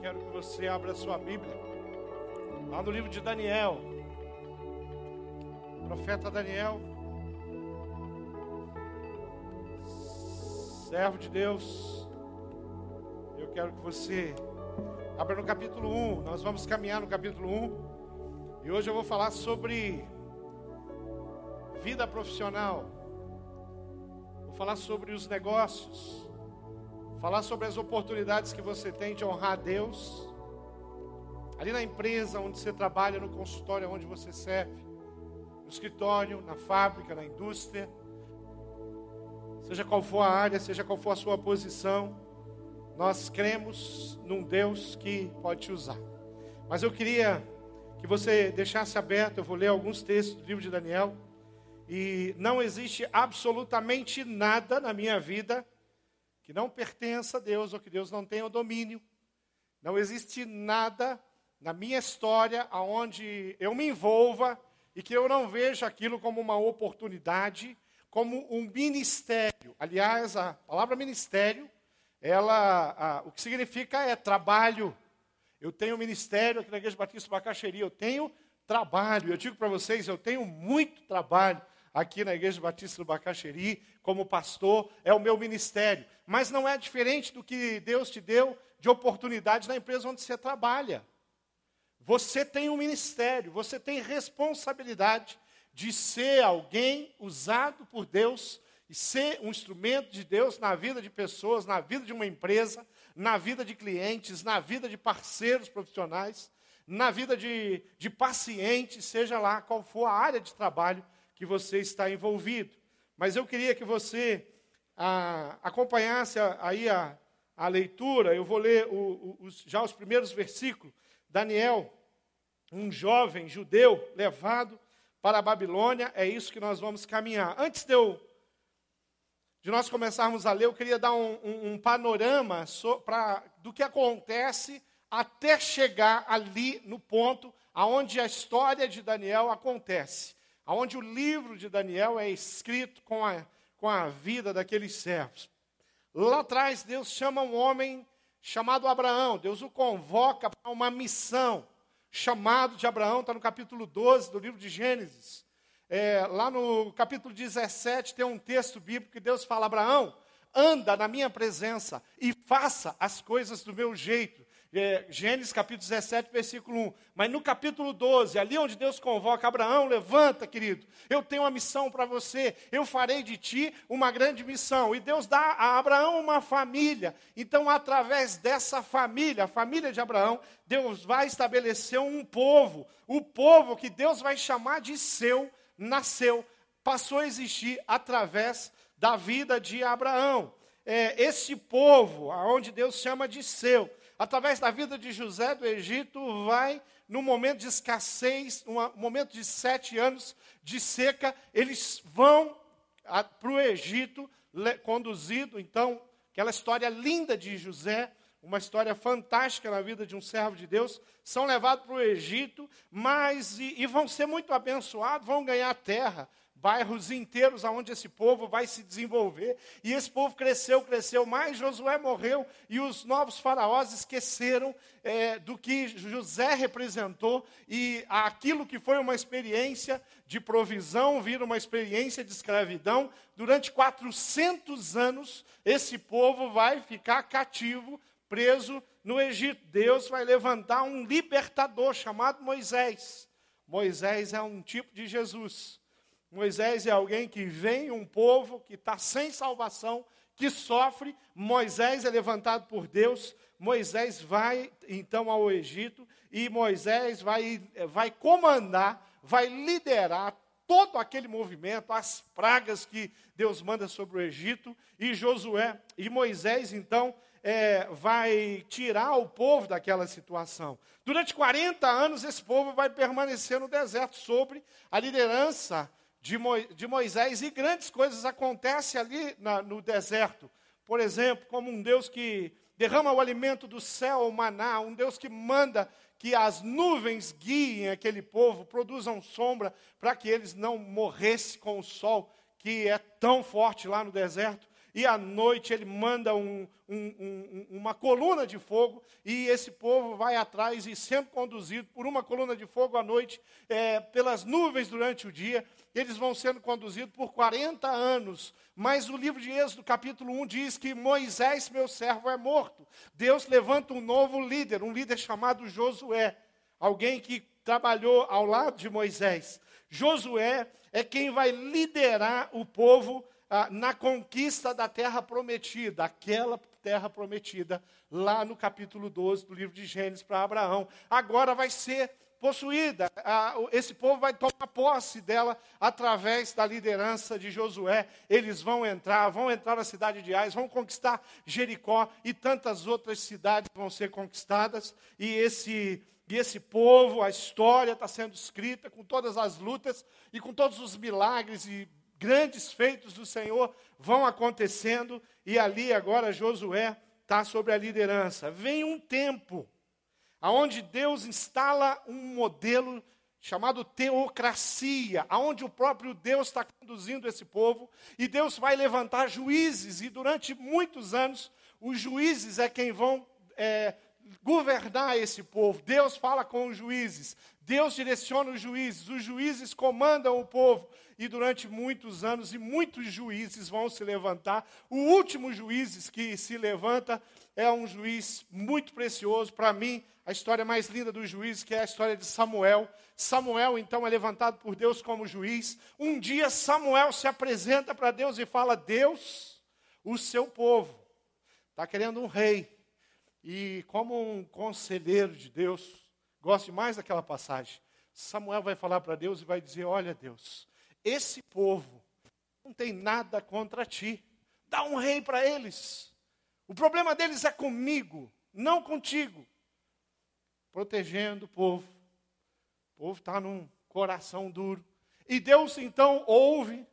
quero que você abra sua Bíblia. Lá no livro de Daniel. Profeta Daniel. Servo de Deus. Eu quero que você abra no capítulo 1. Nós vamos caminhar no capítulo 1. E hoje eu vou falar sobre vida profissional. Vou falar sobre os negócios falar sobre as oportunidades que você tem de honrar a Deus, ali na empresa onde você trabalha, no consultório onde você serve, no escritório, na fábrica, na indústria, seja qual for a área, seja qual for a sua posição, nós cremos num Deus que pode te usar. Mas eu queria que você deixasse aberto, eu vou ler alguns textos do livro de Daniel, e não existe absolutamente nada na minha vida que não pertença a Deus ou que Deus não tenha o domínio. Não existe nada na minha história aonde eu me envolva e que eu não veja aquilo como uma oportunidade, como um ministério. Aliás, a palavra ministério, ela, a, o que significa é trabalho. Eu tenho ministério aqui na Igreja Batista Bacaxeria, eu tenho trabalho. Eu digo para vocês, eu tenho muito trabalho aqui na Igreja Batista do Bacaxeri, como pastor, é o meu ministério. Mas não é diferente do que Deus te deu de oportunidades na empresa onde você trabalha. Você tem um ministério, você tem responsabilidade de ser alguém usado por Deus e ser um instrumento de Deus na vida de pessoas, na vida de uma empresa, na vida de clientes, na vida de parceiros profissionais, na vida de, de pacientes, seja lá qual for a área de trabalho que você está envolvido. Mas eu queria que você ah, acompanhasse aí a, a leitura. Eu vou ler o, o, os, já os primeiros versículos. Daniel, um jovem judeu levado para a Babilônia, é isso que nós vamos caminhar. Antes de eu de nós começarmos a ler, eu queria dar um, um, um panorama so, pra, do que acontece até chegar ali no ponto aonde a história de Daniel acontece onde o livro de Daniel é escrito com a, com a vida daqueles servos. Lá atrás, Deus chama um homem chamado Abraão, Deus o convoca para uma missão. Chamado de Abraão, está no capítulo 12 do livro de Gênesis. É, lá no capítulo 17 tem um texto bíblico que Deus fala: Abraão, anda na minha presença e faça as coisas do meu jeito é, Gênesis capítulo 17, versículo 1. Mas no capítulo 12, ali onde Deus convoca Abraão, levanta, querido, eu tenho uma missão para você, eu farei de ti uma grande missão. E Deus dá a Abraão uma família. Então, através dessa família, a família de Abraão, Deus vai estabelecer um povo. O povo que Deus vai chamar de seu, nasceu, passou a existir através da vida de Abraão. É, esse povo, aonde Deus chama de seu, através da vida de José do Egito, vai, num momento de escassez, um momento de sete anos de seca, eles vão para o Egito, conduzido, então, aquela história linda de José, uma história fantástica na vida de um servo de Deus, são levados para o Egito, mas e, e vão ser muito abençoados, vão ganhar terra, bairros inteiros onde esse povo vai se desenvolver. E esse povo cresceu, cresceu, mas Josué morreu e os novos faraós esqueceram é, do que José representou e aquilo que foi uma experiência de provisão vira uma experiência de escravidão. Durante 400 anos, esse povo vai ficar cativo, preso no Egito. Deus vai levantar um libertador chamado Moisés. Moisés é um tipo de Jesus Moisés é alguém que vem, um povo que está sem salvação, que sofre. Moisés é levantado por Deus. Moisés vai então ao Egito e Moisés vai, vai comandar, vai liderar todo aquele movimento, as pragas que Deus manda sobre o Egito, e Josué, e Moisés então é, vai tirar o povo daquela situação. Durante 40 anos, esse povo vai permanecer no deserto, sobre a liderança de, Moisés e grandes coisas acontecem ali na, no deserto. Por exemplo, como um Deus que derrama o alimento do céu, o maná, um Deus que manda que as nuvens guiem aquele povo, produzam sombra para que eles não morressem com o sol que é tão forte lá no deserto. E à noite ele manda um, um, um, uma coluna de fogo, e esse povo vai atrás e sendo conduzido por uma coluna de fogo à noite, é, pelas nuvens durante o dia, eles vão sendo conduzidos por 40 anos. Mas o livro de Êxodo, capítulo 1, diz que Moisés, meu servo, é morto. Deus levanta um novo líder, um líder chamado Josué, alguém que trabalhou ao lado de Moisés. Josué é quem vai liderar o povo ah, na conquista da terra prometida, aquela terra prometida, lá no capítulo 12 do livro de Gênesis para Abraão. Agora vai ser possuída, esse povo vai tomar posse dela através da liderança de Josué. Eles vão entrar, vão entrar na cidade de Ais, vão conquistar Jericó e tantas outras cidades vão ser conquistadas. E esse e esse povo, a história está sendo escrita com todas as lutas e com todos os milagres e grandes feitos do Senhor vão acontecendo. E ali agora Josué está sobre a liderança. Vem um tempo aonde Deus instala um modelo chamado teocracia, aonde o próprio Deus está conduzindo esse povo, e Deus vai levantar juízes, e durante muitos anos, os juízes é quem vão é, governar esse povo. Deus fala com os juízes, Deus direciona os juízes, os juízes comandam o povo. E durante muitos anos, e muitos juízes vão se levantar. O último juiz que se levanta é um juiz muito precioso. Para mim, a história mais linda dos juízes, que é a história de Samuel. Samuel, então, é levantado por Deus como juiz. Um dia, Samuel se apresenta para Deus e fala: Deus, o seu povo está querendo um rei. E como um conselheiro de Deus, gosto mais daquela passagem. Samuel vai falar para Deus e vai dizer: Olha, Deus, esse povo não tem nada contra ti. Dá um rei para eles. O problema deles é comigo, não contigo. Protegendo o povo. O povo está num coração duro. E Deus então ouve,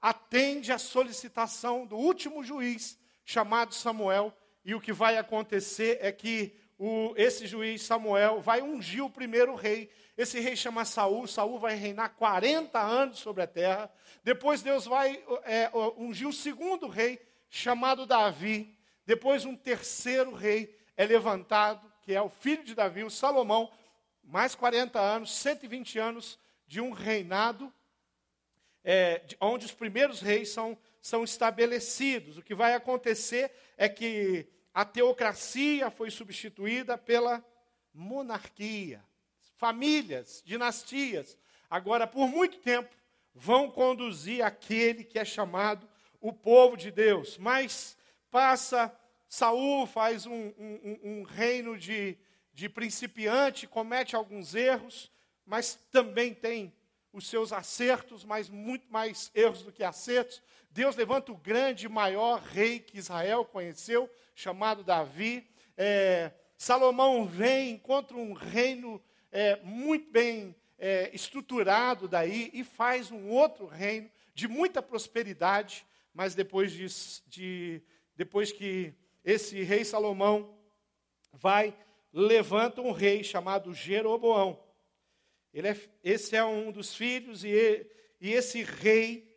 atende a solicitação do último juiz, chamado Samuel, e o que vai acontecer é que o, esse juiz Samuel vai ungir o primeiro rei. Esse rei chama Saul. Saul vai reinar 40 anos sobre a terra. Depois Deus vai é, ungir o segundo rei, chamado Davi. Depois um terceiro rei é levantado, que é o filho de Davi, o Salomão. Mais 40 anos, 120 anos de um reinado, é, de, onde os primeiros reis são são estabelecidos. O que vai acontecer é que a teocracia foi substituída pela monarquia. Famílias, dinastias, agora por muito tempo vão conduzir aquele que é chamado o povo de Deus. Mas passa, Saul faz um, um, um reino de, de principiante, comete alguns erros, mas também tem os seus acertos, mas muito mais erros do que acertos. Deus levanta o grande, maior rei que Israel conheceu, chamado Davi. É, Salomão vem, encontra um reino é, muito bem é, estruturado daí e faz um outro reino de muita prosperidade, mas depois, de, de, depois que esse rei Salomão vai, levanta um rei chamado Jeroboão. Ele é, esse é um dos filhos, e, e esse rei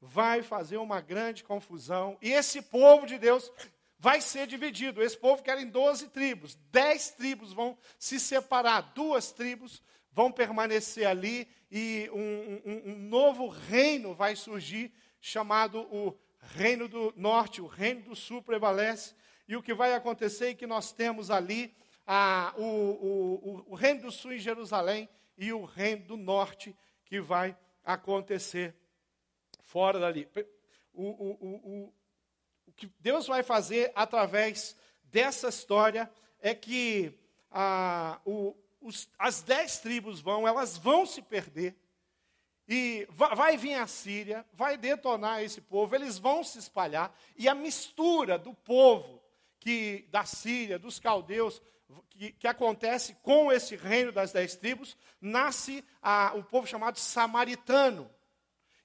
vai fazer uma grande confusão. E esse povo de Deus vai ser dividido. Esse povo quer em 12 tribos. Dez tribos vão se separar. Duas tribos vão permanecer ali. E um, um, um novo reino vai surgir, chamado o Reino do Norte. O Reino do Sul prevalece. E o que vai acontecer é que nós temos ali a, o, o, o Reino do Sul em Jerusalém e o reino do norte que vai acontecer fora dali. O, o, o, o que Deus vai fazer através dessa história é que ah, os, as dez tribos vão, elas vão se perder. E vai vir a Síria, vai detonar esse povo, eles vão se espalhar, e a mistura do povo que da Síria, dos caldeus, que, que, acontece com esse reino das dez tribos, nasce a, o povo chamado samaritano.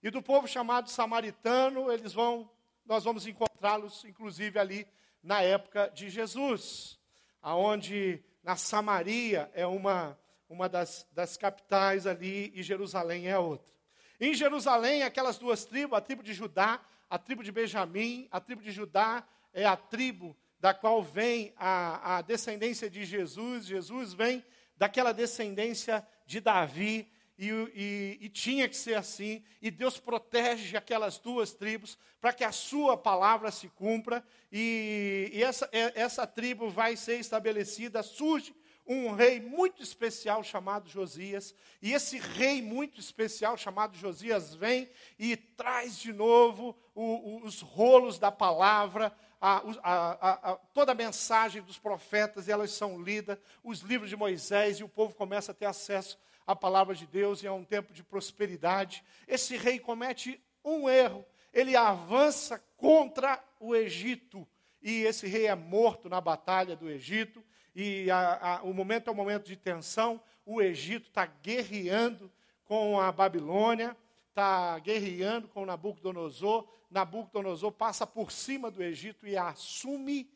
E do povo chamado samaritano, eles vão, nós vamos encontrá-los, inclusive, ali na época de Jesus, aonde na Samaria é uma, uma das, das capitais ali e Jerusalém é outra. Em Jerusalém, aquelas duas tribos, a tribo de Judá, a tribo de Benjamim, a tribo de Judá é a tribo da qual vem a, a descendência de Jesus. Jesus vem daquela descendência de Davi, e, e, e, tinha que ser assim, e Deus protege aquelas duas tribos para que a sua palavra se cumpra, e, e essa, essa tribo vai ser estabelecida. Surge um rei muito especial chamado Josias, e esse rei muito especial chamado Josias vem e traz de novo o, o, os rolos da palavra, a, a, a, toda a mensagem dos profetas, elas são lidas, os livros de Moisés, e o povo começa a ter acesso a palavra de Deus e é um tempo de prosperidade. Esse rei comete um erro. Ele avança contra o Egito. E esse rei é morto na batalha do Egito. E a, a, o momento é um momento de tensão. O Egito está guerreando com a Babilônia, está guerreando com Nabucodonosor. Nabucodonosor passa por cima do Egito e assume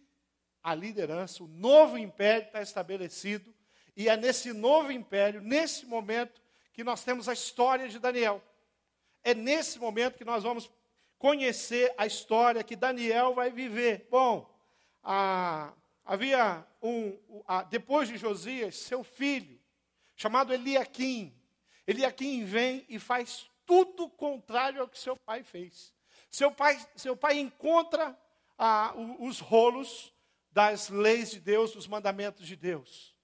a liderança. O novo império está estabelecido. E é nesse novo império, nesse momento, que nós temos a história de Daniel. É nesse momento que nós vamos conhecer a história que Daniel vai viver. Bom, a, havia um, a, depois de Josias, seu filho, chamado Eliaquim. Eliaquim vem e faz tudo contrário ao que seu pai fez. Seu pai, seu pai encontra ah, os rolos das leis de Deus, dos mandamentos de Deus.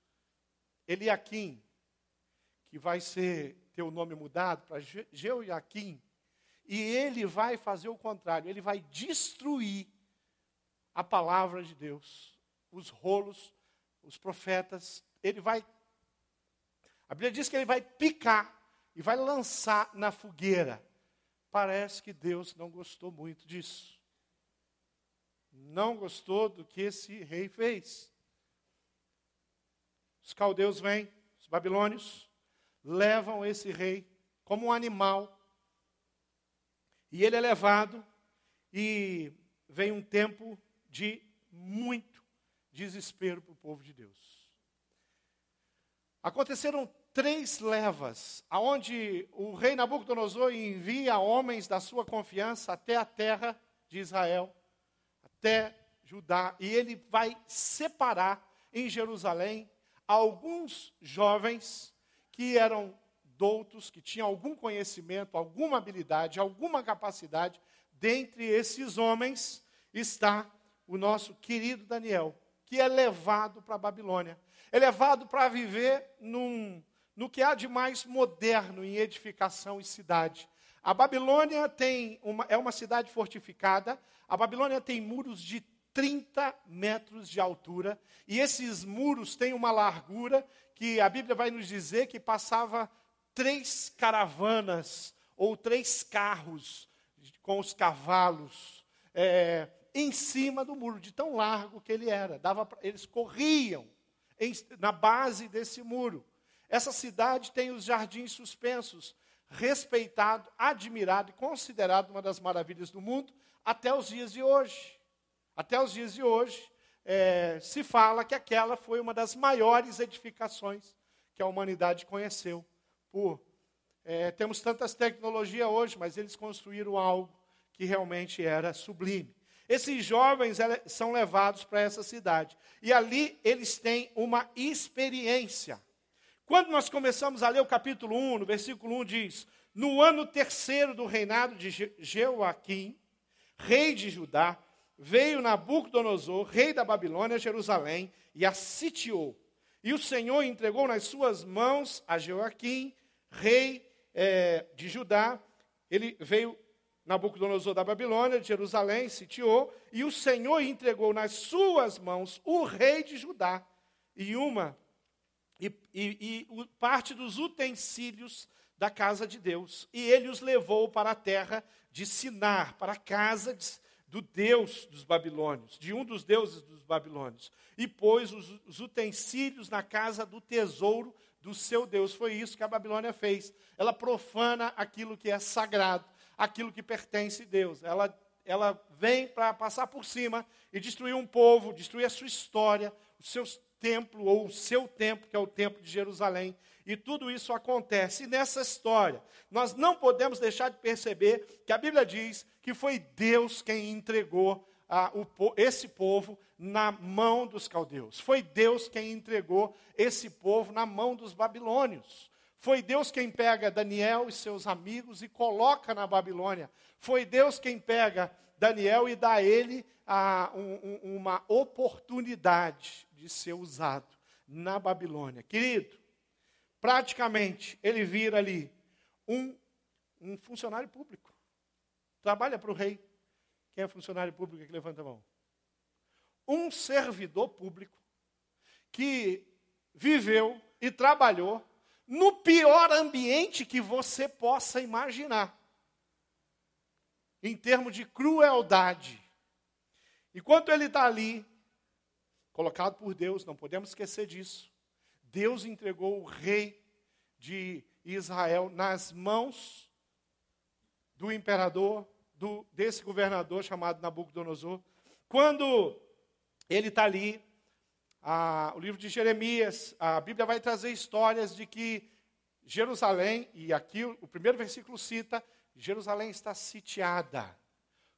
Eliakim, que vai ser ter o nome mudado para Jeoiaquim, e ele vai fazer o contrário, ele vai destruir a palavra de Deus, os rolos, os profetas, ele vai a Bíblia diz que ele vai picar e vai lançar na fogueira. Parece que Deus não gostou muito disso. Não gostou do que esse rei fez. Os caldeus vêm, os babilônios, levam esse rei como um animal, e ele é levado, e vem um tempo de muito desespero para o povo de Deus. Aconteceram três levas, aonde o rei Nabucodonosor envia homens da sua confiança até a terra de Israel, até Judá, e ele vai separar em Jerusalém alguns jovens que eram doutos, que tinham algum conhecimento, alguma habilidade, alguma capacidade. Dentre esses homens está o nosso querido Daniel, que é levado para a Babilônia. É levado para viver num, no que há de mais moderno em edificação e cidade. A Babilônia tem uma, é uma cidade fortificada. A Babilônia tem muros de 30 metros de altura, e esses muros têm uma largura que a Bíblia vai nos dizer que passava três caravanas ou três carros com os cavalos é, em cima do muro, de tão largo que ele era. Dava eles corriam em, na base desse muro. Essa cidade tem os jardins suspensos, respeitado, admirado e considerado uma das maravilhas do mundo até os dias de hoje. Até os dias de hoje, é, se fala que aquela foi uma das maiores edificações que a humanidade conheceu. Por, é, temos tantas tecnologias hoje, mas eles construíram algo que realmente era sublime. Esses jovens são levados para essa cidade. E ali eles têm uma experiência. Quando nós começamos a ler o capítulo 1, no versículo 1 diz: No ano terceiro do reinado de Jeoaquim, rei de Judá, veio Nabucodonosor, rei da Babilônia, a Jerusalém, e a sitiou. E o Senhor entregou nas suas mãos a Joaquim, rei é, de Judá. Ele veio Nabucodonosor da Babilônia, de Jerusalém, sitiou, e o Senhor entregou nas suas mãos o rei de Judá e uma e, e, e parte dos utensílios da casa de Deus. E ele os levou para a terra de Sinar, para a casa de, do Deus dos babilônios, de um dos deuses dos babilônios, e pôs os, os, utensílios na casa do tesouro do seu Deus. Foi isso que a Babilônia fez. Ela profana aquilo que é sagrado, aquilo que pertence a Deus. Ela, ela vem para passar por cima e destruir um povo, destruir a sua história, seu templo ou o seu templo, que é o templo de Jerusalém. E tudo isso acontece. E nessa história, nós não podemos deixar de perceber que a Bíblia diz que foi Deus quem entregou a, o, esse povo na mão dos caldeus. Foi Deus quem entregou esse povo na mão dos babilônios. Foi Deus quem pega Daniel e seus amigos e coloca na Babilônia. Foi Deus quem pega Daniel e dá a ele a, um, uma oportunidade de ser usado na Babilônia. Querido, praticamente ele vira ali um, um funcionário público. Trabalha para o rei. Quem é funcionário público que levanta a mão? Um servidor público que viveu e trabalhou no pior ambiente que você possa imaginar, em termos de crueldade. Enquanto ele está ali, colocado por Deus, não podemos esquecer disso. Deus entregou o rei de Israel nas mãos do imperador, do, desse governador chamado Nabucodonosor. Quando ele está ali, a, o livro de Jeremias, a Bíblia vai trazer histórias de que Jerusalém, e aqui o primeiro versículo cita, Jerusalém está sitiada.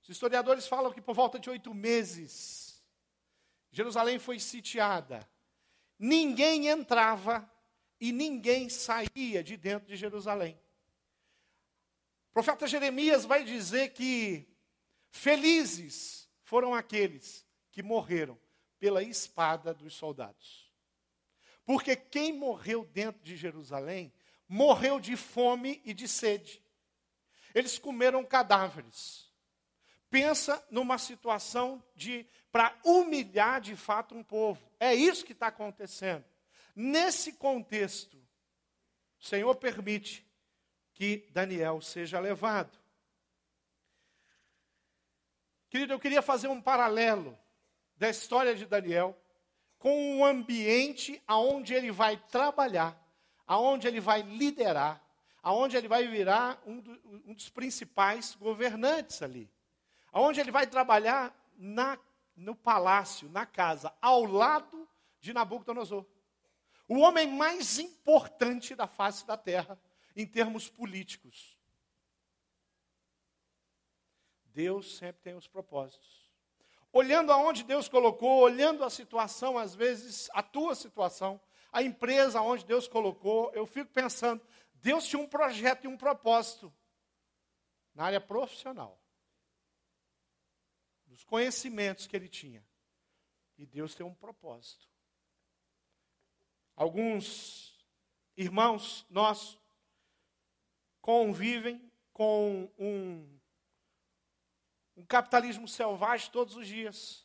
Os historiadores falam que por volta de oito meses, Jerusalém foi sitiada. Ninguém entrava e ninguém saía de dentro de Jerusalém. O profeta Jeremias vai dizer que felizes foram aqueles que morreram pela espada dos soldados. Porque quem morreu dentro de Jerusalém morreu de fome e de sede. Eles comeram cadáveres. Pensa numa situação de para humilhar de fato um povo. É isso que está acontecendo. Nesse contexto, o Senhor permite que Daniel seja levado. Querido, eu queria fazer um paralelo da história de Daniel com o ambiente aonde ele vai trabalhar, aonde ele vai liderar, aonde ele vai virar um, do, um dos principais governantes ali, aonde ele vai trabalhar na, no palácio, na casa, ao lado de Nabucodonosor. O homem mais importante da face da terra em termos políticos. Deus sempre tem os propósitos olhando aonde Deus colocou, olhando a situação, às vezes a tua situação, a empresa onde Deus colocou, eu fico pensando, Deus tinha um projeto e um propósito na área profissional, dos conhecimentos que ele tinha. E Deus tem um propósito. Alguns irmãos nossos convivem com um um capitalismo selvagem todos os dias,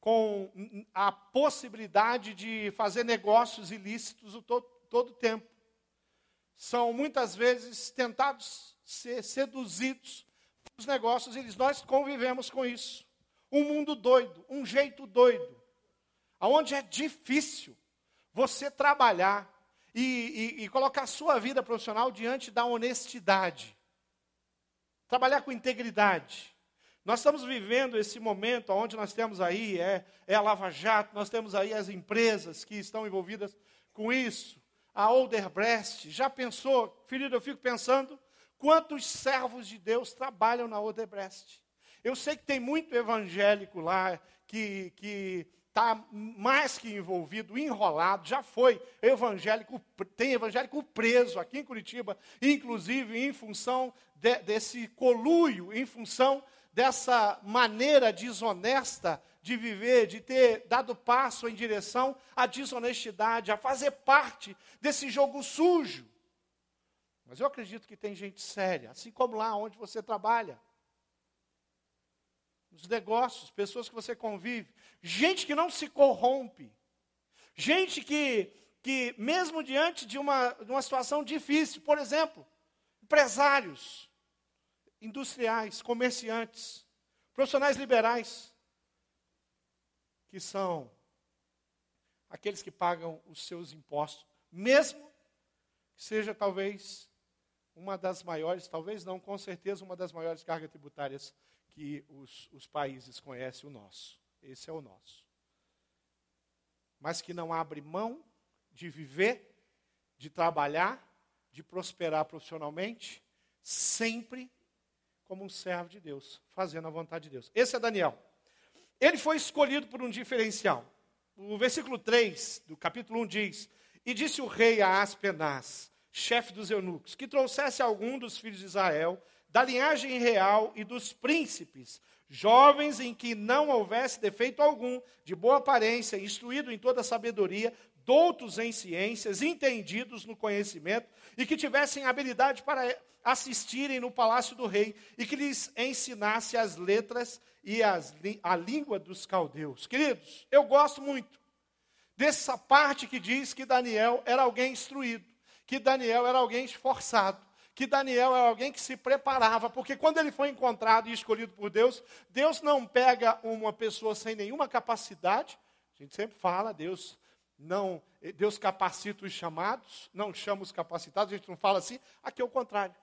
com a possibilidade de fazer negócios ilícitos o todo, todo tempo. São muitas vezes tentados ser seduzidos pelos negócios, e nós convivemos com isso. Um mundo doido, um jeito doido, aonde é difícil você trabalhar e, e, e colocar a sua vida profissional diante da honestidade. Trabalhar com integridade. Nós estamos vivendo esse momento onde nós temos aí, é, é a Lava Jato, nós temos aí as empresas que estão envolvidas com isso. A Odebrecht, já pensou, querido, eu fico pensando, quantos servos de Deus trabalham na Odebrecht? Eu sei que tem muito evangélico lá que, que está mais que envolvido, enrolado, já foi evangélico, tem evangélico preso aqui em Curitiba, inclusive em função de, desse coluio, em função dessa maneira desonesta de viver, de ter dado passo em direção à desonestidade, a fazer parte desse jogo sujo. Mas eu acredito que tem gente séria, assim como lá onde você trabalha. Nos negócios, pessoas que você convive, gente que não se corrompe, gente que, que mesmo diante de uma, de uma situação difícil, por exemplo, empresários, industriais, comerciantes, profissionais liberais, que são aqueles que pagam os seus impostos, mesmo que seja talvez uma das maiores, talvez não, com certeza uma das maiores cargas tributárias que os, os países conhecem o nosso. Esse é o nosso. Mas que não abre mão de viver, de trabalhar, de prosperar profissionalmente, sempre como um servo de Deus, fazendo a vontade de Deus. Esse é Daniel. Ele foi escolhido por um diferencial. O versículo 3 do capítulo 1 diz: E disse o rei a Aspenaz, chefe dos eunucos, que trouxesse algum dos filhos de Israel, da linhagem real e dos príncipes, jovens em que não houvesse defeito algum, de boa aparência, instruído em toda sabedoria, doutos em ciências, entendidos no conhecimento, e que tivessem habilidade para assistirem no palácio do rei, e que lhes ensinasse as letras e as, a língua dos caldeus. Queridos, eu gosto muito dessa parte que diz que Daniel era alguém instruído, que Daniel era alguém esforçado, que Daniel era alguém que se preparava, porque quando ele foi encontrado e escolhido por Deus, Deus não pega uma pessoa sem nenhuma capacidade, a gente sempre fala, Deus não, Deus capacita os chamados, não chama os capacitados, a gente não fala assim, aqui é o contrário.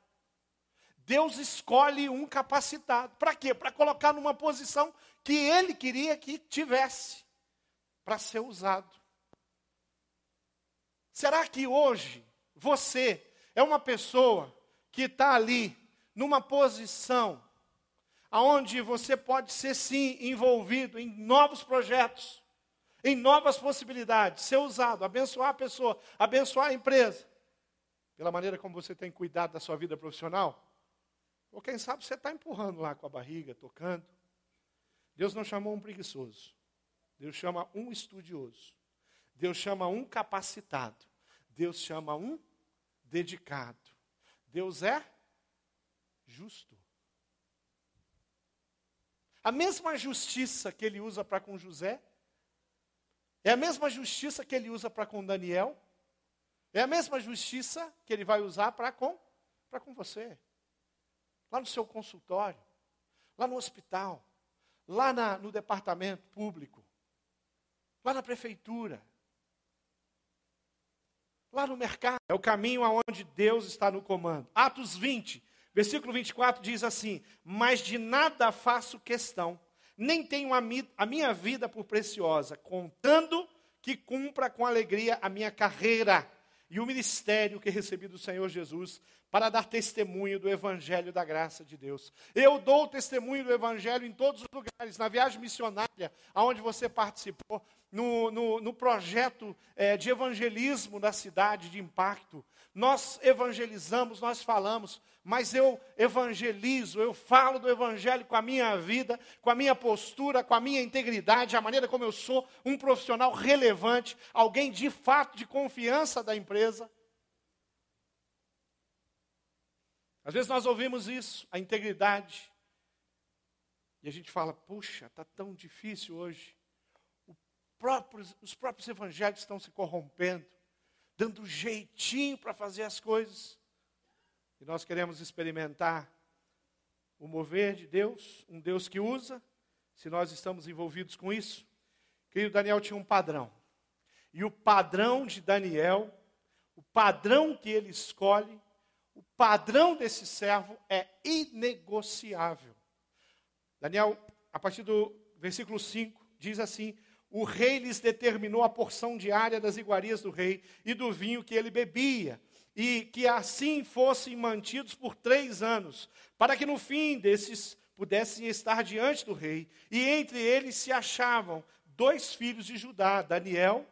Deus escolhe um capacitado. Para quê? Para colocar numa posição que ele queria que tivesse, para ser usado. Será que hoje você é uma pessoa que está ali numa posição aonde você pode ser sim envolvido em novos projetos, em novas possibilidades, ser usado, abençoar a pessoa, abençoar a empresa, pela maneira como você tem cuidado da sua vida profissional? Ou quem sabe você está empurrando lá com a barriga, tocando. Deus não chamou um preguiçoso. Deus chama um estudioso. Deus chama um capacitado. Deus chama um dedicado. Deus é justo. A mesma justiça que ele usa para com José, é a mesma justiça que ele usa para com Daniel, é a mesma justiça que ele vai usar para com, com você lá no seu consultório, lá no hospital, lá na, no departamento público, lá na prefeitura, lá no mercado. É o caminho aonde Deus está no comando. Atos 20, versículo 24 diz assim: Mas de nada faço questão, nem tenho a, mi, a minha vida por preciosa, contando que cumpra com alegria a minha carreira e o ministério que recebi do Senhor Jesus para dar testemunho do Evangelho da graça de Deus. Eu dou testemunho do Evangelho em todos os lugares, na viagem missionária, aonde você participou, no, no, no projeto é, de evangelismo da cidade, de impacto. Nós evangelizamos, nós falamos, mas eu evangelizo, eu falo do Evangelho com a minha vida, com a minha postura, com a minha integridade, a maneira como eu sou um profissional relevante, alguém de fato de confiança da empresa. Às vezes nós ouvimos isso, a integridade, e a gente fala: puxa, está tão difícil hoje. Próprios, os próprios evangélicos estão se corrompendo, dando jeitinho para fazer as coisas. E nós queremos experimentar o mover de Deus, um Deus que usa, se nós estamos envolvidos com isso. Querido Daniel tinha um padrão. E o padrão de Daniel, o padrão que ele escolhe, o padrão desse servo é inegociável. Daniel, a partir do versículo 5, diz assim: O rei lhes determinou a porção diária das iguarias do rei e do vinho que ele bebia, e que assim fossem mantidos por três anos, para que no fim desses pudessem estar diante do rei. E entre eles se achavam dois filhos de Judá, Daniel,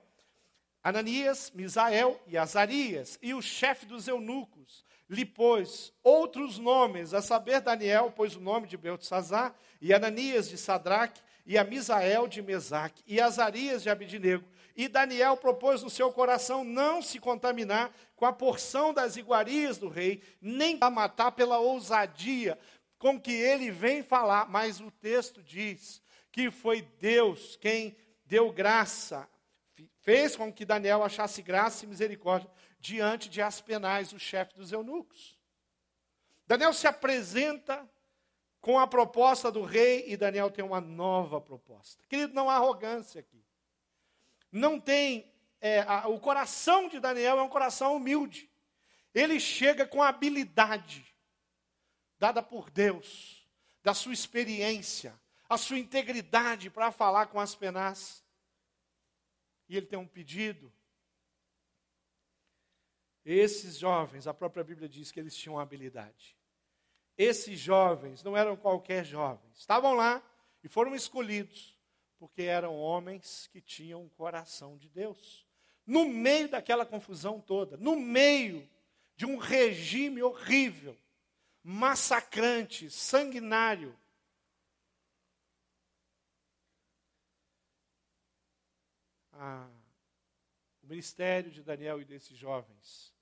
Ananias, Misael e Azarias, e o chefe dos eunucos lhe pôs outros nomes, a saber, Daniel pôs o nome de Beltesazar, e Ananias de Sadraque, e a Misael de Mesaque, e Azarias de Abidinego. E Daniel propôs no seu coração não se contaminar com a porção das iguarias do rei, nem a matar pela ousadia com que ele vem falar. Mas o texto diz que foi Deus quem deu graça, fez com que Daniel achasse graça e misericórdia diante de Aspenais, o chefe dos eunucos. Daniel se apresenta com a proposta do rei e Daniel tem uma nova proposta. Querido, não há arrogância aqui. Não tem. É, a, o coração de Daniel é um coração humilde. Ele chega com habilidade dada por Deus, da sua experiência, a sua integridade para falar com as penas. E ele tem um pedido. Esses jovens, a própria Bíblia diz que eles tinham habilidade. Esses jovens não eram qualquer jovens, estavam lá e foram escolhidos porque eram homens que tinham o coração de Deus. No meio daquela confusão toda, no meio de um regime horrível, massacrante, sanguinário, ah, o ministério de Daniel e desses jovens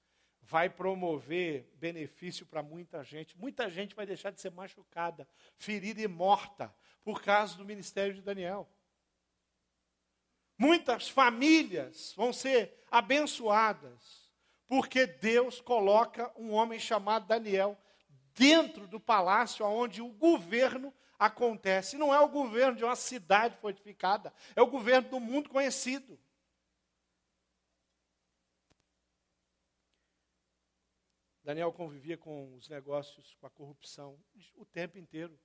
vai promover benefício para muita gente. Muita gente vai deixar de ser machucada, ferida e morta por causa do ministério de Daniel. Muitas famílias vão ser abençoadas, porque Deus coloca um homem chamado Daniel dentro do palácio onde o governo acontece. Não é o governo de uma cidade fortificada, é o governo do mundo conhecido. Daniel convivia com os negócios, com a corrupção, o tempo inteiro.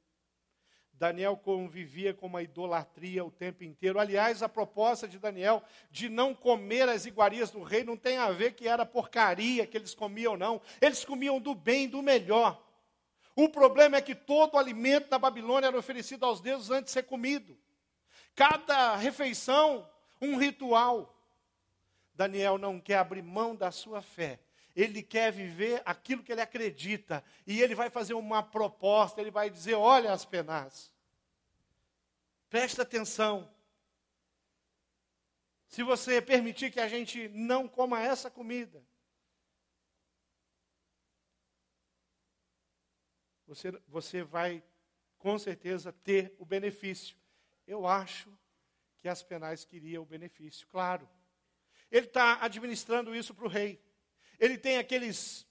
Daniel convivia com uma idolatria o tempo inteiro. Aliás, a proposta de Daniel de não comer as iguarias do rei não tem a ver que era porcaria que eles comiam, não. Eles comiam do bem, do melhor. O problema é que todo o alimento da Babilônia era oferecido aos deuses antes de ser comido. Cada refeição, um ritual. Daniel não quer abrir mão da sua fé ele quer viver aquilo que ele acredita. E ele vai fazer uma proposta, ele vai dizer: olha as penas. Presta atenção. Se você permitir que a gente não coma essa comida, você, você vai com certeza ter o benefício. Eu acho que as penais queriam o benefício, claro. Ele está administrando isso para o rei. Ele tem aqueles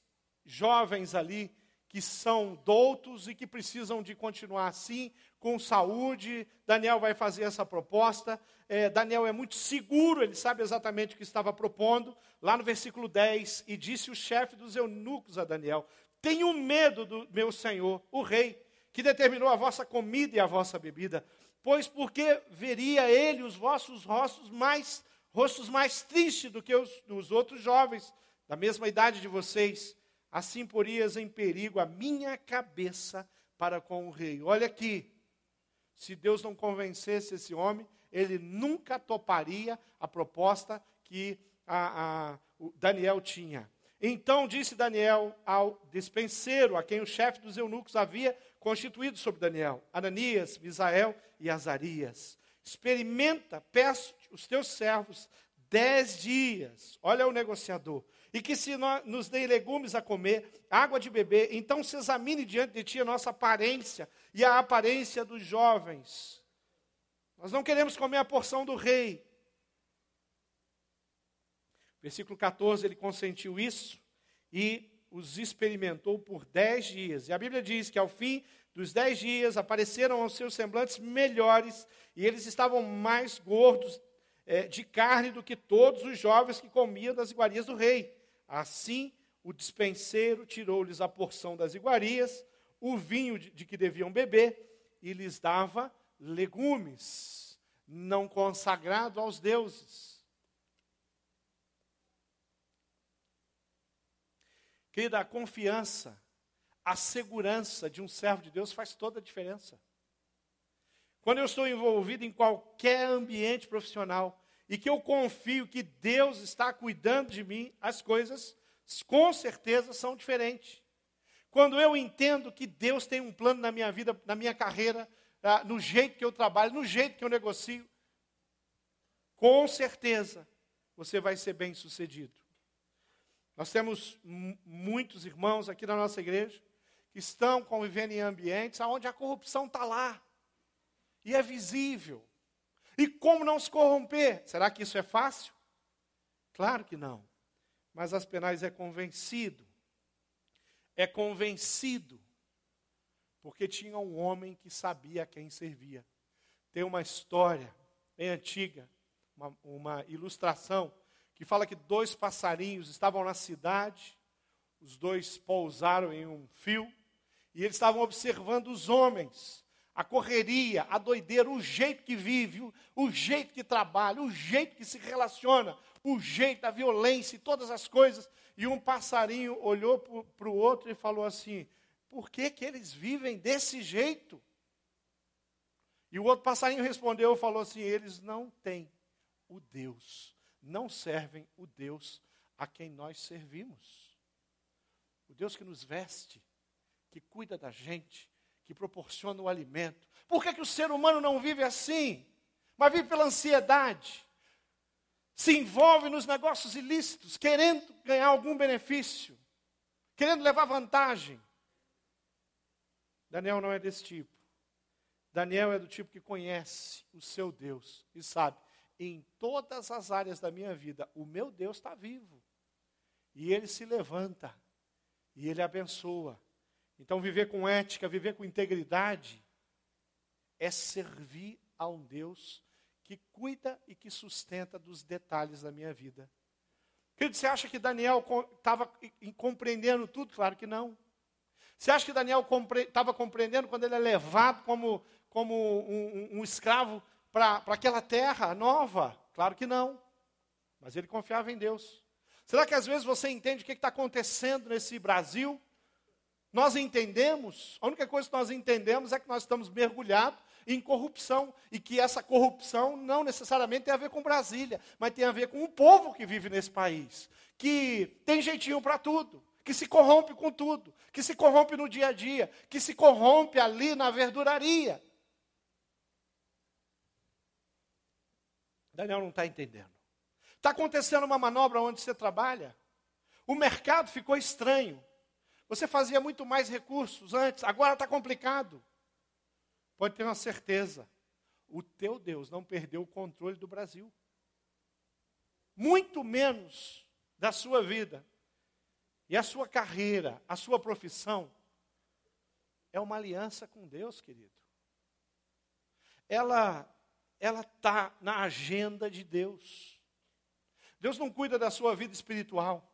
jovens ali que são doutos e que precisam de continuar assim, com saúde. Daniel vai fazer essa proposta. É, Daniel é muito seguro, ele sabe exatamente o que estava propondo. Lá no versículo 10, e disse o chefe dos eunucos a Daniel: Tenho medo do meu senhor, o rei, que determinou a vossa comida e a vossa bebida, pois porque veria ele os vossos rostos mais, rostos mais tristes do que os dos outros jovens da mesma idade de vocês, assim porias em perigo a minha cabeça para com o rei. Olha aqui, se Deus não convencesse esse homem, ele nunca toparia a proposta que a, a, Daniel tinha. Então disse Daniel ao despenseiro, a quem o chefe dos eunucos havia constituído sobre Daniel, Ananias, Misael e Azarias: Experimenta, peço os teus servos dez dias. Olha o negociador e que se nos dê legumes a comer, água de beber, então se examine diante de ti a nossa aparência e a aparência dos jovens. Nós não queremos comer a porção do rei. Versículo 14, ele consentiu isso e os experimentou por dez dias. E a Bíblia diz que ao fim dos dez dias apareceram aos seus semblantes melhores e eles estavam mais gordos é, de carne do que todos os jovens que comiam das iguarias do rei. Assim, o dispenseiro tirou-lhes a porção das iguarias, o vinho de, de que deviam beber, e lhes dava legumes, não consagrado aos deuses. Querida, a confiança, a segurança de um servo de Deus faz toda a diferença. Quando eu estou envolvido em qualquer ambiente profissional, e que eu confio que Deus está cuidando de mim, as coisas com certeza são diferentes. Quando eu entendo que Deus tem um plano na minha vida, na minha carreira, ah, no jeito que eu trabalho, no jeito que eu negocio, com certeza você vai ser bem sucedido. Nós temos muitos irmãos aqui na nossa igreja que estão convivendo em ambientes onde a corrupção está lá e é visível. E como não se corromper? Será que isso é fácil? Claro que não. Mas Aspenais é convencido. É convencido. Porque tinha um homem que sabia a quem servia. Tem uma história bem antiga, uma, uma ilustração, que fala que dois passarinhos estavam na cidade, os dois pousaram em um fio, E eles estavam observando os homens, a correria, a doideira, o jeito que vive, o, jeito que trabalha, o jeito que se relaciona, o jeito, a violência e todas as coisas. E um passarinho olhou para o outro e falou assim: por que, que eles vivem desse jeito? E o outro passarinho respondeu e falou assim: eles não têm o Deus, não servem o Deus a quem nós servimos. O Deus que nos veste, que cuida da gente, que proporciona o alimento. Por que, que o ser humano não vive assim? Mas vive pela ansiedade. Se envolve nos negócios ilícitos, querendo ganhar algum benefício, querendo levar vantagem. Daniel não é desse tipo. Daniel é do tipo que conhece o seu Deus e sabe, em todas as áreas da minha vida, o meu Deus está vivo. E ele se levanta e ele abençoa. Então, viver com ética, viver com integridade, é servir a um Deus que cuida e que sustenta dos detalhes da minha vida. Querido, você acha que Daniel estava compreendendo tudo? Claro que não. Você acha que Daniel estava compreendendo quando ele é levado como, como um, um, um escravo para aquela terra nova? Claro que não. Mas ele confiava em Deus. Será que às vezes você entende o que está acontecendo nesse Brasil? Nós entendemos, a única coisa que nós entendemos é que nós estamos mergulhados em corrupção e que essa corrupção não necessariamente tem a ver com Brasília, mas tem a ver com o povo que vive nesse país, que tem jeitinho para tudo, que se corrompe com tudo, que se corrompe no dia a dia, que se corrompe ali na verduraria. Daniel não está entendendo. Está acontecendo uma manobra onde você trabalha. O mercado ficou estranho. Você fazia muito mais recursos antes, agora está complicado. Pode ter uma certeza: o teu Deus não perdeu o controle do Brasil. Muito menos da sua vida e a sua carreira, a sua profissão, é uma aliança com Deus, querido. Ela ela está na agenda de Deus. Deus não cuida da sua vida espiritual,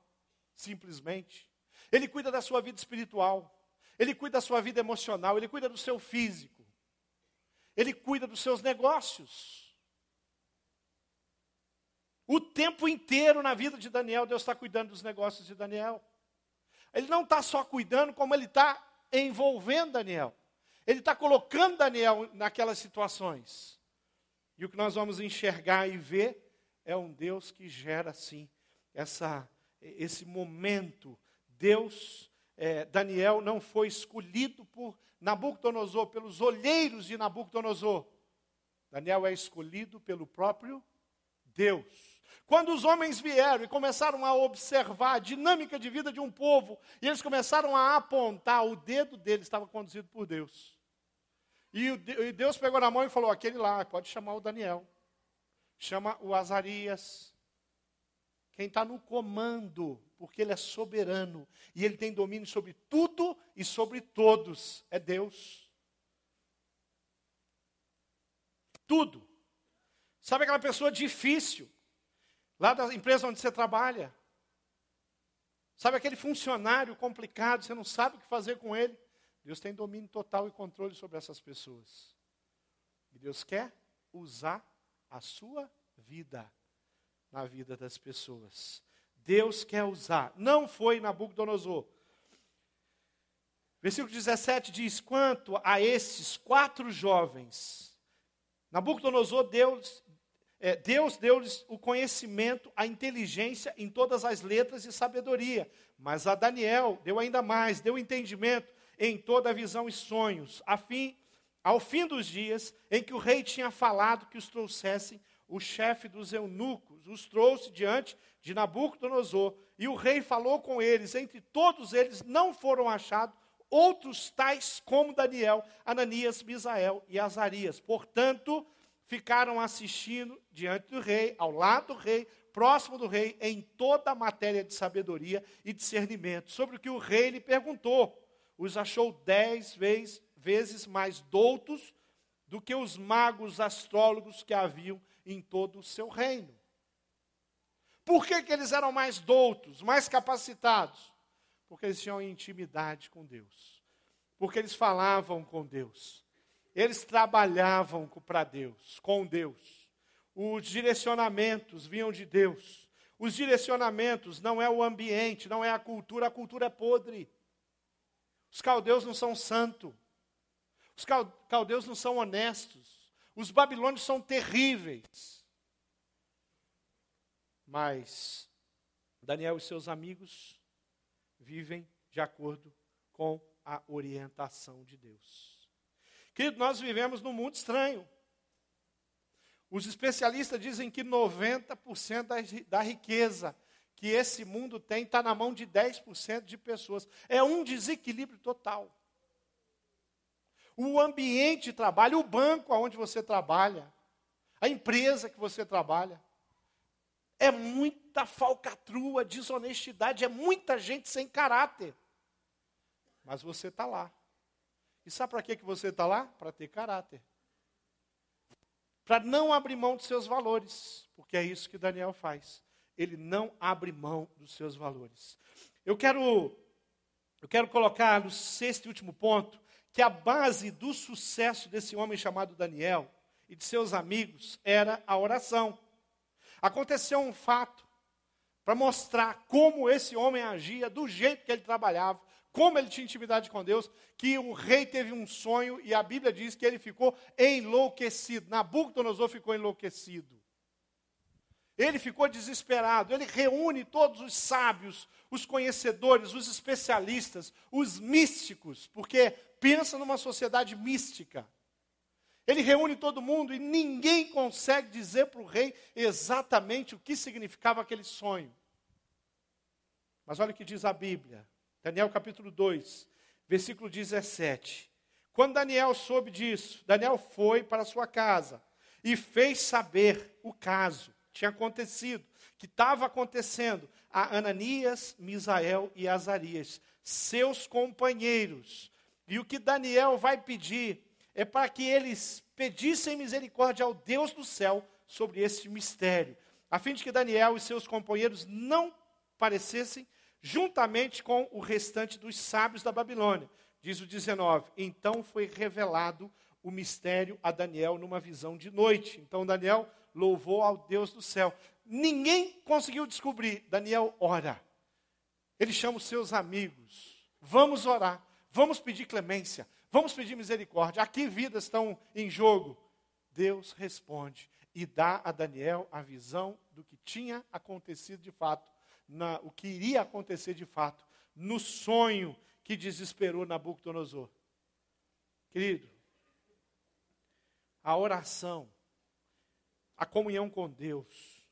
simplesmente. Ele cuida da sua vida espiritual. Ele cuida da sua vida emocional. Ele cuida do seu físico. Ele cuida dos seus negócios. O tempo inteiro na vida de Daniel, Deus está cuidando dos negócios de Daniel. Ele não está só cuidando, como ele está envolvendo Daniel. Ele está colocando Daniel naquelas situações. E o que nós vamos enxergar e ver é um Deus que gera, assim, essa, esse momento. Deus, é, Daniel não foi escolhido por Nabucodonosor, pelos olheiros de Nabucodonosor. Daniel é escolhido pelo próprio Deus. Quando os homens vieram e começaram a observar a dinâmica de vida de um povo, e eles começaram a apontar, o dedo deles estava conduzido por Deus. E Deus pegou na mão e falou: aquele lá, pode chamar o Daniel. Chama o Azarias. Quem está no comando, porque ele é soberano e ele tem domínio sobre tudo e sobre todos, é Deus. Tudo. Sabe aquela pessoa difícil, lá da empresa onde você trabalha. Sabe aquele funcionário complicado, você não sabe o que fazer com ele. Deus tem domínio total e controle sobre essas pessoas. E Deus quer usar a sua vida na vida das pessoas. Deus quer usar. Não foi Nabucodonosor. Versículo 17 diz: Quanto a esses quatro jovens, Nabucodonosor Deus é, Deus deu-lhes o conhecimento, a inteligência em todas as letras e sabedoria. Mas a Daniel deu ainda mais, deu entendimento em toda a visão e sonhos, a fim, ao fim dos dias em que o rei tinha falado que os trouxessem, o chefe dos eunucos os trouxe diante de Nabucodonosor, e o rei falou com eles, entre todos eles não foram achados outros tais como Daniel, Ananias, Misael e Azarias. Portanto, ficaram assistindo diante do rei, ao lado do rei, próximo do rei, em toda a matéria de sabedoria e discernimento, sobre o que o rei lhe perguntou. Os achou dez vezes, mais doutos do que os magos astrólogos que haviam em todo o seu reino. Por que, que eles eram mais doutos, mais capacitados? Porque eles tinham intimidade com Deus. porque eles falavam com Deus. Eles trabalhavam para Deus, com Deus. Os direcionamentos vinham de Deus. Os direcionamentos não é o ambiente, não é a cultura, a cultura é podre. Os caldeus não são santos. Os caldeus não são honestos. Os babilônios são terríveis. Mas Daniel e seus amigos vivem de acordo com a orientação de Deus. Querido, nós vivemos num mundo estranho. Os especialistas dizem que 90% da riqueza que esse mundo tem está na mão de 10% de pessoas. É um desequilíbrio total. O ambiente de trabalho, o banco onde você trabalha, a empresa que você trabalha, é muita falcatrua, desonestidade, é muita gente sem caráter. Mas você está lá. E sabe para que, que você está lá? Para ter caráter. Para não abrir mão dos seus valores. Porque é isso que Daniel faz. Ele não abre mão dos seus valores. Eu quero, eu quero colocar no sexto e último ponto que a base do sucesso desse homem chamado Daniel e de seus amigos era a oração. Aconteceu um fato para mostrar como esse homem agia, do jeito que ele trabalhava, como ele tinha intimidade com Deus, que o rei teve um sonho e a Bíblia diz que ele ficou enlouquecido. Nabucodonosor ficou enlouquecido. Ele ficou desesperado. Ele reúne todos os sábios, os conhecedores, os especialistas, os místicos, porque pensa numa sociedade mística. Ele reúne todo mundo e ninguém consegue dizer para o rei exatamente o que significava aquele sonho. Mas olha o que diz a Bíblia, Daniel capítulo 2, versículo 17. Quando Daniel soube disso, Daniel foi para sua casa e fez saber o caso, tinha acontecido, que estava acontecendo a Ananias, Misael e Azarias, seus companheiros. E o que Daniel vai pedir é para que eles pedissem misericórdia ao Deus do céu sobre este mistério, a fim de que Daniel e seus companheiros não parecessem juntamente com o restante dos sábios da Babilônia. Diz o 19: Então foi revelado o mistério a Daniel numa visão de noite. Então Daniel louvou ao Deus do céu. Ninguém conseguiu descobrir. Daniel ora. Ele chama os seus amigos. Vamos orar. Vamos pedir clemência. Vamos pedir misericórdia. Aqui vidas estão em jogo. Deus responde e dá a Daniel a visão do que tinha acontecido de fato, na, o que iria acontecer de fato, no sonho que desesperou Nabucodonosor. Querido, a oração, a comunhão com Deus,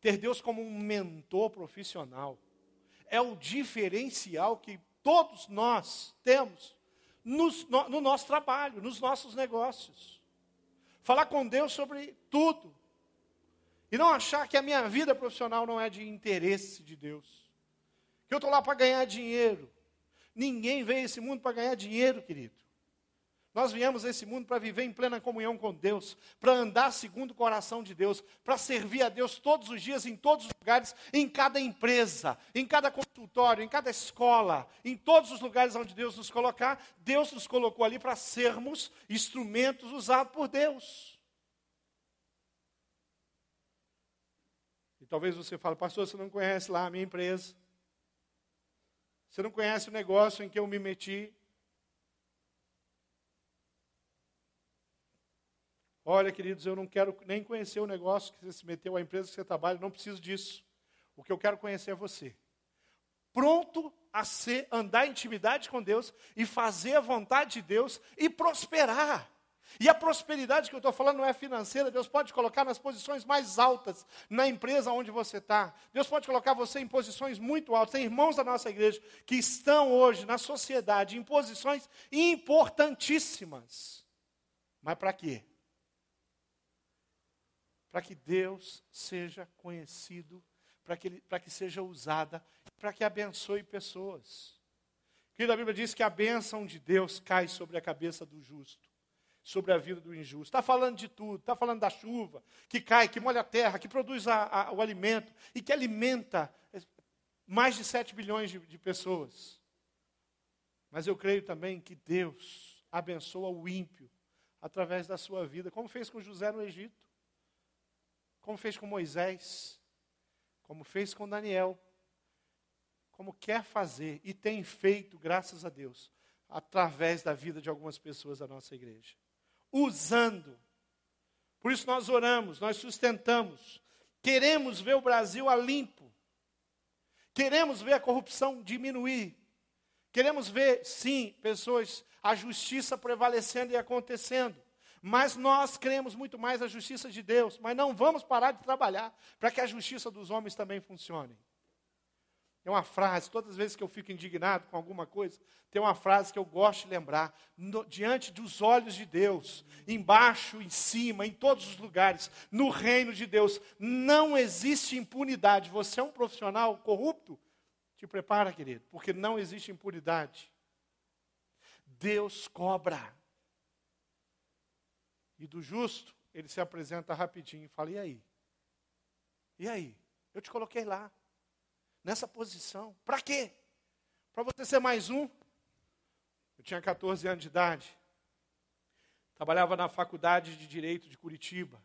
ter Deus como um mentor profissional, é o diferencial que todos nós temos nos, no, no nosso trabalho, nos nossos negócios. Falar com Deus sobre tudo. E não achar que a minha vida profissional não é de interesse de Deus. Que eu estou lá para ganhar dinheiro. Ninguém veio a esse mundo para ganhar dinheiro, querido. Nós viemos a esse mundo para viver em plena comunhão com Deus, para andar segundo o coração de Deus, para servir a Deus todos os dias, em todos os lugares, em cada empresa, em cada consultório, em cada escola, em todos os lugares onde Deus nos colocar, Deus nos colocou ali para sermos instrumentos usados por Deus. E talvez você fale, pastor, você não conhece lá a minha empresa. Você não conhece o negócio em que eu me meti. Olha, queridos, eu não quero nem conhecer o negócio que você se meteu, a empresa que você trabalha, não preciso disso. O que eu quero conhecer é você. Pronto a ser, andar em intimidade com Deus e fazer a vontade de Deus e prosperar. E a prosperidade que eu estou falando não é financeira, Deus pode colocar nas posições mais altas na empresa onde você está. Deus pode colocar você em posições muito altas. Tem irmãos da nossa igreja que estão hoje na sociedade em posições importantíssimas. Mas para quê? Para que Deus seja conhecido, para que, para que seja usada, para que abençoe pessoas. Querido, a Bíblia diz que a bênção de Deus cai sobre a cabeça do justo, sobre a vida do injusto. Está falando de tudo, está falando da chuva, que cai, que molha a terra, que produz a, a, o alimento e que alimenta mais de 7 bilhões de, de pessoas. Mas eu creio também que Deus abençoa o ímpio através da sua vida, como fez com José no Egito, como fez com Moisés, como fez com Daniel, como quer fazer e tem feito, graças a Deus, através da vida de algumas pessoas da nossa igreja. Usando. Por isso nós oramos, nós sustentamos. Queremos ver o Brasil a limpo. Queremos ver a corrupção diminuir. Queremos ver, sim, pessoas, a justiça prevalecendo e acontecendo. Mas nós cremos muito mais a justiça de Deus. Mas não vamos parar de trabalhar para que a justiça dos homens também funcione. Tem uma frase, todas as vezes que eu fico indignado com alguma coisa, tem uma frase que eu gosto de lembrar. No, diante dos olhos de Deus, embaixo, em cima, em todos os lugares, no reino de Deus, não existe impunidade. Você é um profissional corrupto? Te prepara, querido, porque não existe impunidade. Deus cobra. E do justo, ele se apresenta rapidinho e fala: e aí? E aí? Eu te coloquei lá nessa posição. Para quê? Para você ser mais um? Eu tinha 14 anos de idade. Trabalhava na faculdade de Direito de Curitiba.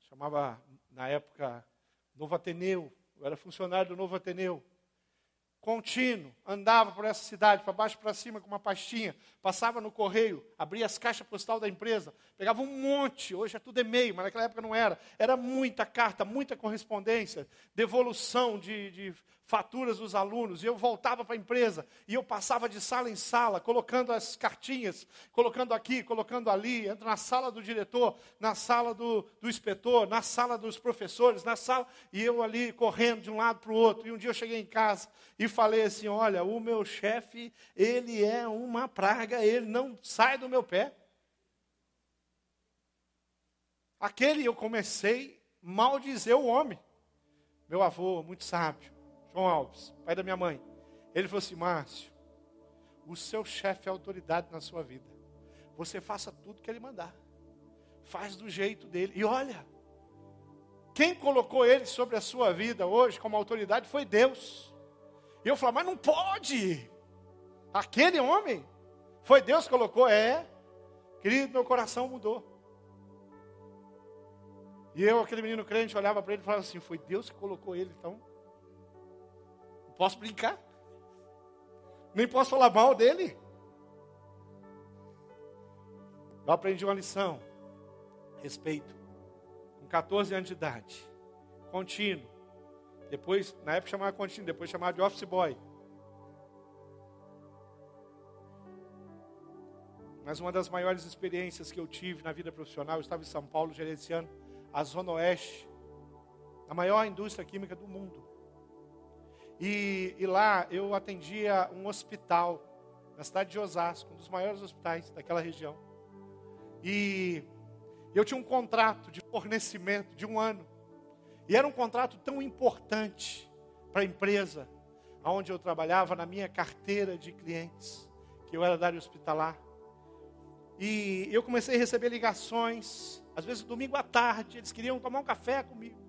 Chamava, na época, Novo Ateneu. Eu era funcionário do Novo Ateneu contínuo, andava por essa cidade, para baixo para cima, com uma pastinha, passava no correio, abria as caixas postal da empresa, pegava um monte, hoje é tudo e-mail, mas naquela época não era, era muita carta, muita correspondência, devolução de, de faturas dos alunos, e eu voltava para a empresa, e eu passava de sala em sala, colocando as cartinhas, colocando aqui, colocando ali, entro na sala do diretor, na sala do, do inspetor, na sala dos professores, na sala, e eu ali correndo de um lado para o outro, e um dia eu cheguei em casa e falei assim, olha, o meu chefe, ele é uma praga, ele não sai do meu pé. Aquele eu comecei mal dizer o homem. Meu avô, muito sábio, João Alves, pai da minha mãe. Ele falou assim: Márcio, o seu chefe é autoridade na sua vida. Você faça tudo que ele mandar. Faz do jeito dele. E olha, quem colocou ele sobre a sua vida hoje como autoridade foi Deus. E eu falo, mas não pode. Aquele homem foi Deus que colocou, é. Querido, meu coração mudou. E eu, aquele menino crente, olhava para ele e falava assim: Foi Deus que colocou ele, então posso brincar. Nem posso falar mal dele. Eu aprendi uma lição. Respeito. Com 14 anos de idade. Contínuo. Depois, na época chamava contínuo, depois chamava de office boy. Mas uma das maiores experiências que eu tive na vida profissional, eu estava em São Paulo gerenciando a Zona Oeste, a maior indústria química do mundo. E, e, lá eu atendia um hospital na cidade de Osasco, um dos maiores hospitais daquela região. E eu tinha um contrato de fornecimento de um ano. E era um contrato tão importante para a empresa onde eu trabalhava, na minha carteira de clientes, que eu era da área hospitalar. E eu comecei a receber ligações, às vezes domingo à tarde, eles queriam tomar um café comigo.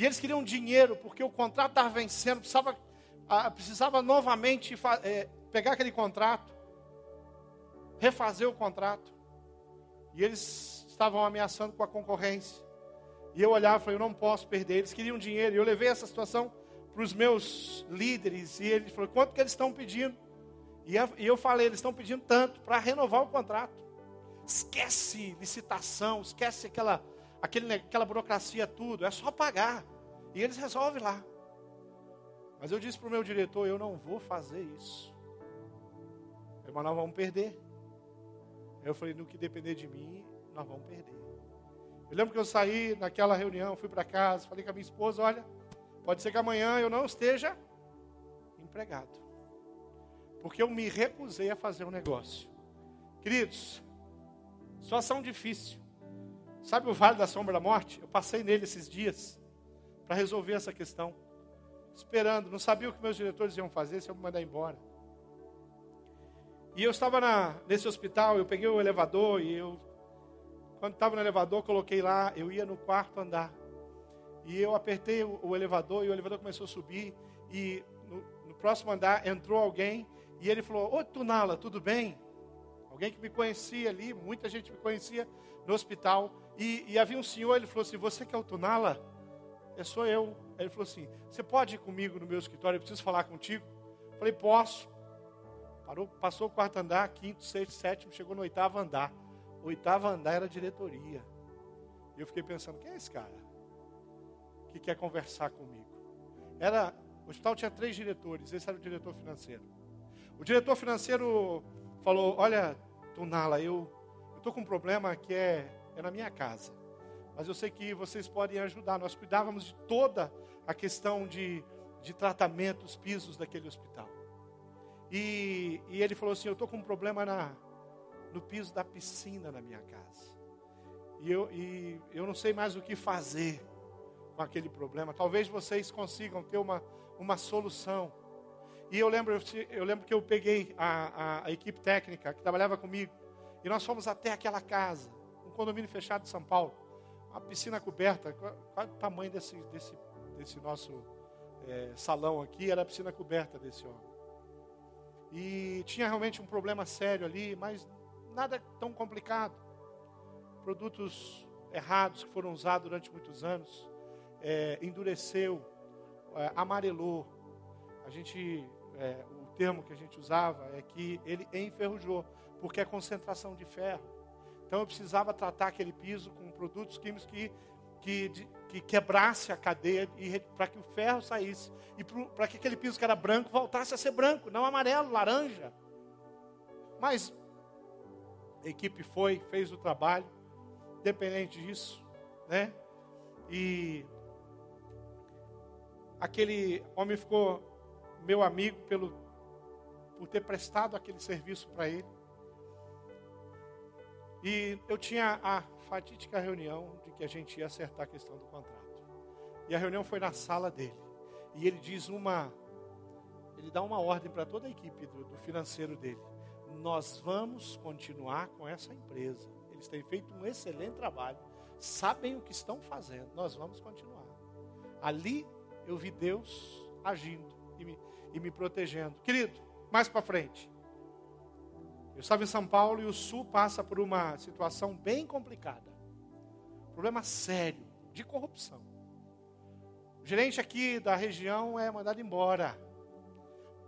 E eles queriam dinheiro, porque o contrato estava vencendo, precisava, precisava novamente é, pegar aquele contrato, refazer o contrato. E eles estavam ameaçando com a concorrência. E eu olhava e falei, eu não posso perder. Eles queriam dinheiro. E eu levei essa situação para os meus líderes. E eles falaram, quanto que eles estão pedindo? E eu falei, eles estão pedindo tanto para renovar o contrato. Esquece licitação, esquece aquela aquele, aquela burocracia, tudo, é só pagar. E eles resolvem lá. Mas eu disse para o meu diretor: eu não vou fazer isso. Eu, mas nós vamos perder. Eu falei: no que depender de mim, nós vamos perder. Eu lembro que eu saí naquela reunião, fui para casa, falei com a minha esposa: olha, pode ser que amanhã eu não esteja empregado. Porque eu me recusei a fazer um negócio. Queridos, situação difícil. Sabe o vale da sombra da morte? Eu passei nele esses dias para resolver essa questão. Esperando, não sabia o que meus diretores iam fazer, se eu me mandar embora. E eu estava na, nesse hospital, eu peguei o elevador e eu, quando estava no elevador, coloquei lá, eu ia no quarto andar. E eu apertei o, o elevador e o elevador começou a subir. E no, no próximo andar entrou alguém E ele falou: Ô Tunala, tudo bem? Alguém que me conhecia ali, muita gente me conhecia no hospital. E, e havia um senhor, ele falou assim: Você que é o Tunala? É, sou eu. Ele falou assim: Você pode ir comigo no meu escritório? Eu preciso falar contigo. Eu falei: Posso. Parou, passou o quarto andar, quinto, sexto, sétimo, chegou no oitavo andar. O oitavo andar era diretoria. E eu fiquei pensando: Quem é esse cara? Que quer conversar comigo? Era, o hospital tinha três diretores, esse era o diretor financeiro. O diretor financeiro falou: Olha, Tunala, eu estou com um problema que é, é na minha casa. Mas eu sei que vocês podem ajudar. Nós cuidávamos de toda a questão de, de tratamento, os pisos daquele hospital. E, e ele falou assim: Eu estou com um problema na, no piso da piscina na minha casa. E eu, e eu não sei mais o que fazer com aquele problema. Talvez vocês consigam ter uma, uma solução. E eu lembro, eu lembro que eu peguei a, a, a, equipe técnica que trabalhava comigo e nós fomos até aquela casa, condomínio fechado de São Paulo, uma piscina coberta, qual, o tamanho desse, desse, desse nosso é, salão aqui? Era a piscina coberta desse homem. E tinha realmente um problema sério ali, mas nada tão complicado. Produtos errados que foram usados durante muitos anos, é, endureceu, é, amarelou. A gente é, o termo que a gente usava é que ele enferrujou, porque é concentração de ferro. Então eu precisava tratar aquele piso com produtos químicos que, que, que quebrasse a cadeia para que o ferro saísse. E para que aquele piso que era branco voltasse a ser branco, não amarelo, laranja. Mas a equipe foi, fez o trabalho, independente disso, né? E aquele homem ficou meu amigo pelo, por ter prestado aquele serviço para ele. E eu tinha a fatídica reunião de que a gente ia acertar a questão do contrato. E a reunião foi na sala dele. E ele diz uma. Ele dá uma ordem para toda a equipe do, do financeiro dele. Nós vamos continuar com essa empresa. Eles têm feito um excelente trabalho. Sabem o que estão fazendo. Nós vamos continuar. Ali eu vi Deus agindo e me, e me protegendo. Querido, mais para frente. Eu estava em São Paulo e o Sul passa por uma situação bem complicada. Problema sério de corrupção. O gerente aqui da região é mandado embora.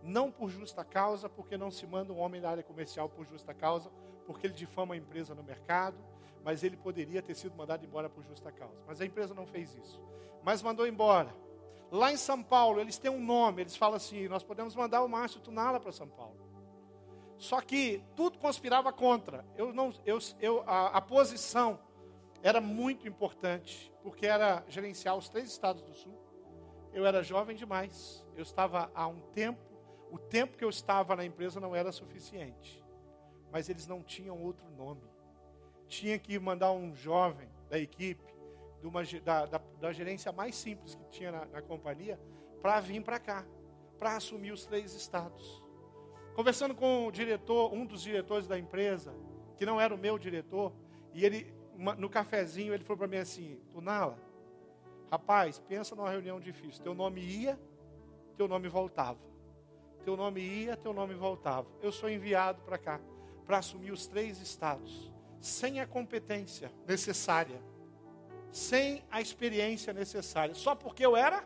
Não por justa causa, porque não se manda um homem da área comercial por justa causa, porque ele difama a empresa no mercado, mas ele poderia ter sido mandado embora por justa causa. Mas a empresa não fez isso. Mas mandou embora. Lá em São Paulo, eles têm um nome, eles falam assim: nós podemos mandar o Márcio Tunala para São Paulo. Só que tudo conspirava contra. Eu não, eu, eu, a, a posição era muito importante, porque era gerenciar os três estados do sul. Eu era jovem demais. Eu estava há um tempo, o tempo que eu estava na empresa não era suficiente. Mas eles não tinham outro nome. Tinha que mandar um jovem da equipe de uma, da, da, da, gerência mais simples que tinha na, na companhia para vir para cá, para assumir os três estados. Conversando com o diretor, um dos diretores da empresa, que não era o meu diretor, e ele, no cafezinho, ele falou para mim assim: Tunala, rapaz, pensa numa reunião difícil. Teu nome ia, teu nome voltava. Teu nome ia, teu nome voltava. Eu sou enviado para cá, para assumir os três estados, sem a competência necessária sem a experiência necessária. Só porque eu era,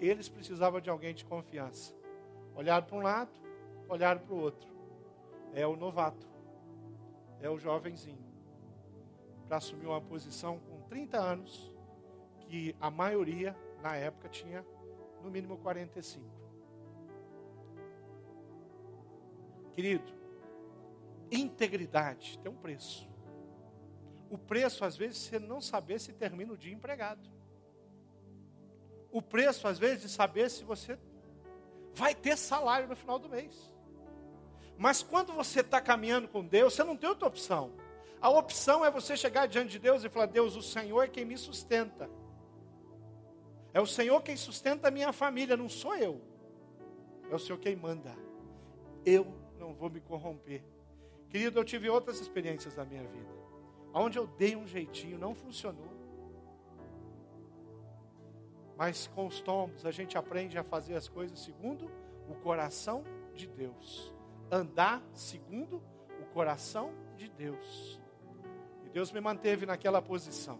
eles precisavam de alguém de confiança. Olharam para um lado, olharam para o outro. É o novato, é o jovenzinho, para assumir uma posição com 30 anos, que a maioria na época tinha no mínimo 45. Querido, integridade tem um preço. O preço, às vezes, você não saber se termina o dia empregado. O preço, às vezes, de saber se você vai ter salário no final do mês. Mas quando você está caminhando com Deus, você não tem outra opção. A opção é você chegar diante de Deus e falar: Deus, o Senhor é quem me sustenta. É o Senhor quem sustenta a minha família, não sou eu. É o Senhor quem manda. Eu não vou me corromper. Querido, eu tive outras experiências na minha vida. Onde eu dei um jeitinho, não funcionou. Mas com os tombos, a gente aprende a fazer as coisas segundo o coração de Deus. Andar segundo o coração de Deus. E Deus me manteve naquela posição.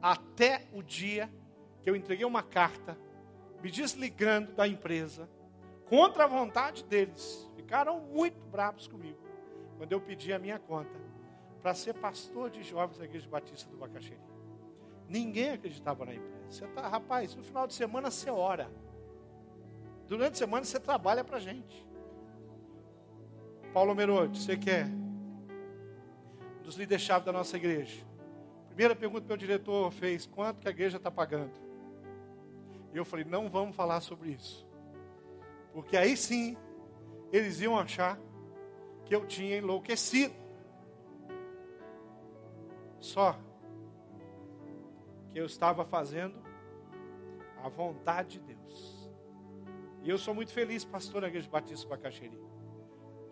Até o dia que eu entreguei uma carta, me desligando da empresa, contra a vontade deles. Ficaram muito bravos comigo. Quando eu pedi a minha conta para ser pastor de jovens da Igreja Batista do Bacaxeri. Ninguém acreditava na empresa. Você tá, rapaz, no final de semana você ora. Durante a semana você trabalha para a gente. Paulo Merode, você quer? Um dos líderes-chave da nossa igreja. Primeira pergunta que o diretor fez: quanto que a igreja está pagando? E eu falei: não vamos falar sobre isso. Porque aí sim, eles iam achar que eu tinha enlouquecido. Só que eu estava fazendo a vontade de Deus. E eu sou muito feliz, pastor da Igreja Batista Bacaxeri.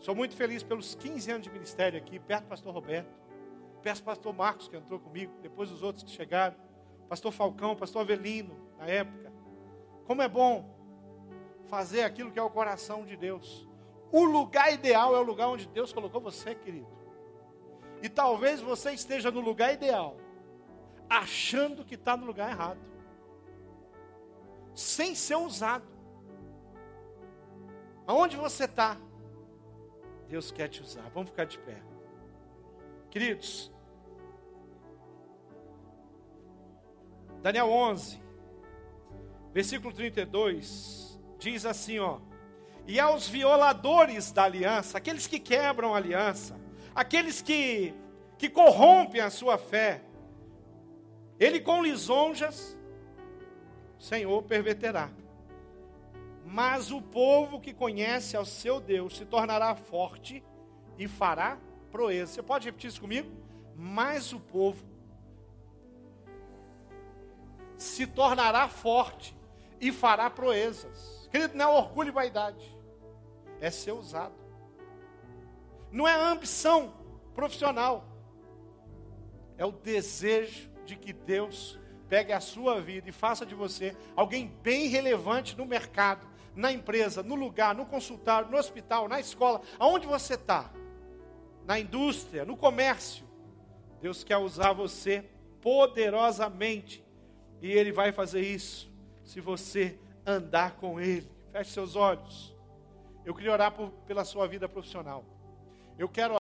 Sou muito feliz pelos 15 anos de ministério aqui, perto do pastor Roberto, perto do pastor Marcos, que entrou comigo, depois os outros que chegaram, pastor Falcão, pastor Avelino, na época. Como é bom fazer aquilo que é o coração de Deus. O lugar ideal é o lugar onde Deus colocou você, querido. E talvez você esteja no lugar ideal, achando que está no lugar errado, sem ser usado. Aonde você está? Deus quer te usar. Vamos ficar de pé. Queridos, Daniel 11, versículo 32, diz assim: ó. E aos violadores da aliança, aqueles que quebram a aliança, aqueles que, que corrompem a sua fé, ele com lisonjas, Senhor, perverterá. Mas o povo que conhece ao seu Deus se tornará forte e fará proeza. Você pode repetir isso comigo? Mas o povo se tornará forte e fará proezas. Querido, não é orgulho e vaidade, é ser usado. Não é ambição profissional, é o desejo de que Deus pegue a sua vida e faça de você alguém bem relevante no mercado, na empresa, no lugar, no consultório, no hospital, na escola, aonde você está, na indústria, no comércio. Deus quer usar você poderosamente e Ele vai fazer isso se você andar com Ele. Feche seus olhos. Eu queria orar por, pela sua vida profissional. Eu quero